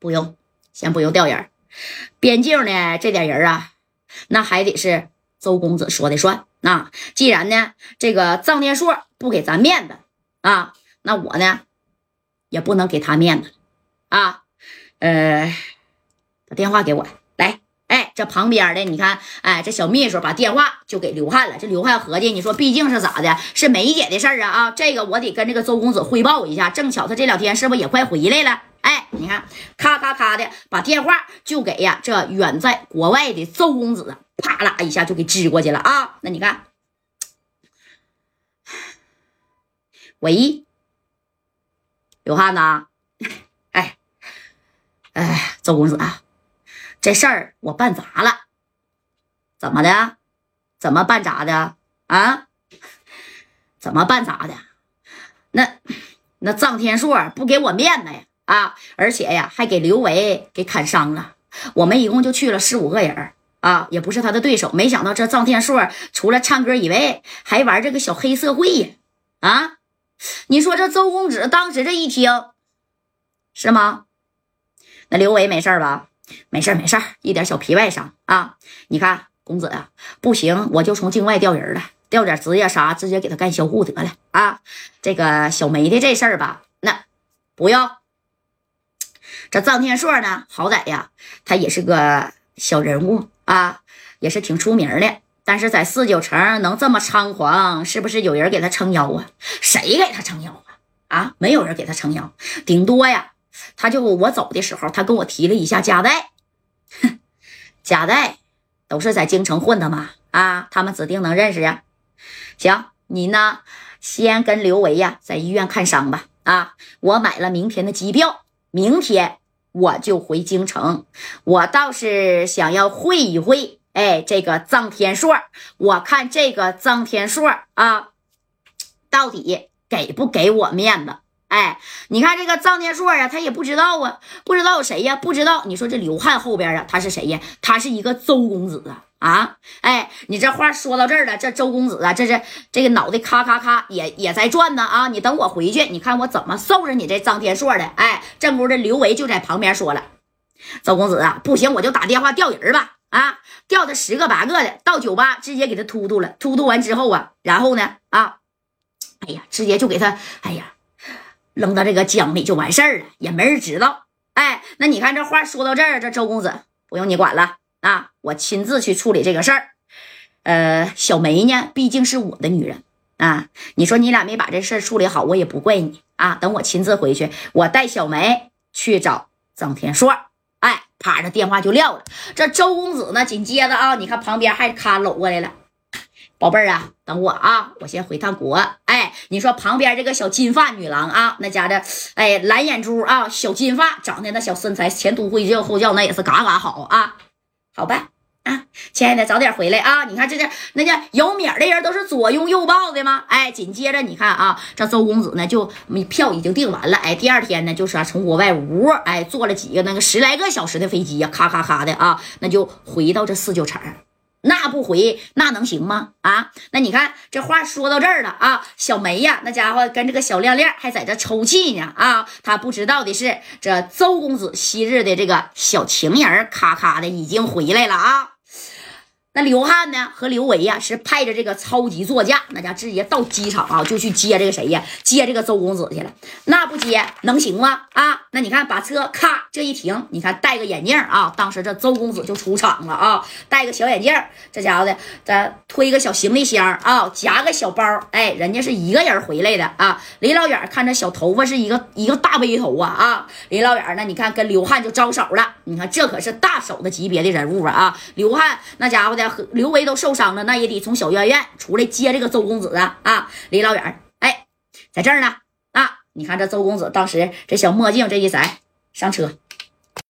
不用，先不用调人。边境呢，这点人啊，那还得是周公子说的算。那既然呢，这个臧天朔不给咱面子啊，那我呢，也不能给他面子啊。呃，把电话给我来。哎，这旁边的你看，哎，这小秘书把电话就给刘汉了。这刘汉合计，你说毕竟是咋的，是梅姐的事儿啊啊，这个我得跟这个周公子汇报一下。正巧他这两天是不是也快回来了？哎，你看，咔咔咔的把电话就给呀这远在国外的周公子，啪啦一下就给支过去了啊。那你看，喂，刘汉呐，哎，哎，周公子啊。这事儿我办砸了，怎么的？怎么办砸的啊？怎么办砸的？那那臧天朔不给我面子呀啊！而且呀，还给刘维给砍伤了。我们一共就去了十五个人啊，也不是他的对手。没想到这臧天朔除了唱歌以外，还玩这个小黑社会呀！啊，你说这周公子当时这一听，是吗？那刘维没事吧？没事没事一点小皮外伤啊！你看公子啊，不行，我就从境外调人了，调点职业啥，直接给他干销户得了啊！这个小梅的这事儿吧，那不要。这臧天朔呢，好歹呀，他也是个小人物啊，也是挺出名的。但是在四九城能这么猖狂，是不是有人给他撑腰啊？谁给他撑腰啊？啊，没有人给他撑腰，顶多呀。他就我走的时候，他跟我提了一下夹带，哼，夹带都是在京城混的嘛，啊，他们指定能认识呀。行，你呢，先跟刘维呀在医院看伤吧。啊，我买了明天的机票，明天我就回京城。我倒是想要会一会，哎，这个臧天朔，我看这个臧天朔啊，到底给不给我面子？哎，你看这个臧天朔呀，他也不知道啊，不知道谁呀，不知道。你说这刘汉后边啊，他是谁呀？他是一个周公子啊啊！哎，你这话说到这儿了，这周公子啊，这是这个脑袋咔咔咔也也在转呢啊！你等我回去，你看我怎么收拾你这张天硕的。哎，正屋的刘维就在旁边说了：“周公子啊，不行，我就打电话调人吧啊，调他十个八个的到酒吧，直接给他突突了。突突完之后啊，然后呢啊，哎呀，直接就给他，哎呀。”扔到这个江里就完事儿了，也没人知道。哎，那你看这话说到这儿，这周公子不用你管了啊，我亲自去处理这个事儿。呃，小梅呢，毕竟是我的女人啊。你说你俩没把这事儿处理好，我也不怪你啊。等我亲自回去，我带小梅去找张天硕。哎，啪，这电话就撂了。这周公子呢，紧接着啊，你看旁边还咔搂过来了。宝贝儿啊，等我啊，我先回趟国。哎，你说旁边这个小金发女郎啊，那家的，哎，蓝眼珠啊，小金发，长得那小身材，前凸后翘，后翘那也是嘎嘎好啊。好吧，啊，亲爱的，早点回来啊。你看这这那叫有米的人都是左拥右抱的吗？哎，紧接着你看啊，这周公子呢就票已经订完了。哎，第二天呢就是啊从国外屋哎坐了几个那个十来个小时的飞机呀，咔咔咔的啊，那就回到这四九城。那不回那能行吗？啊，那你看这话说到这儿了啊，小梅呀，那家伙跟这个小亮亮还在这抽泣呢啊，他不知道的是，这周公子昔日的这个小情人，咔咔的已经回来了啊。那刘汉呢和刘维呀是派着这个超级座驾，那家直接到机场啊就去接这个谁呀？接这个周公子去了。那不接能行吗？啊，那你看把车咔这一停，你看戴个眼镜啊，当时这周公子就出场了啊，戴个小眼镜，这家伙的咱推个小行李箱啊，夹个小包，哎，人家是一个人回来的啊。离老远看这小头发是一个一个大背头啊啊，离老远呢你看跟刘汉就招手了，你看这可是大手的级别的人物啊啊，刘汉那家伙的。刘维都受伤了，那也得从小院院出来接这个周公子啊！啊，离老远，哎，在这儿呢啊！你看这周公子当时这小墨镜这一摘，上车。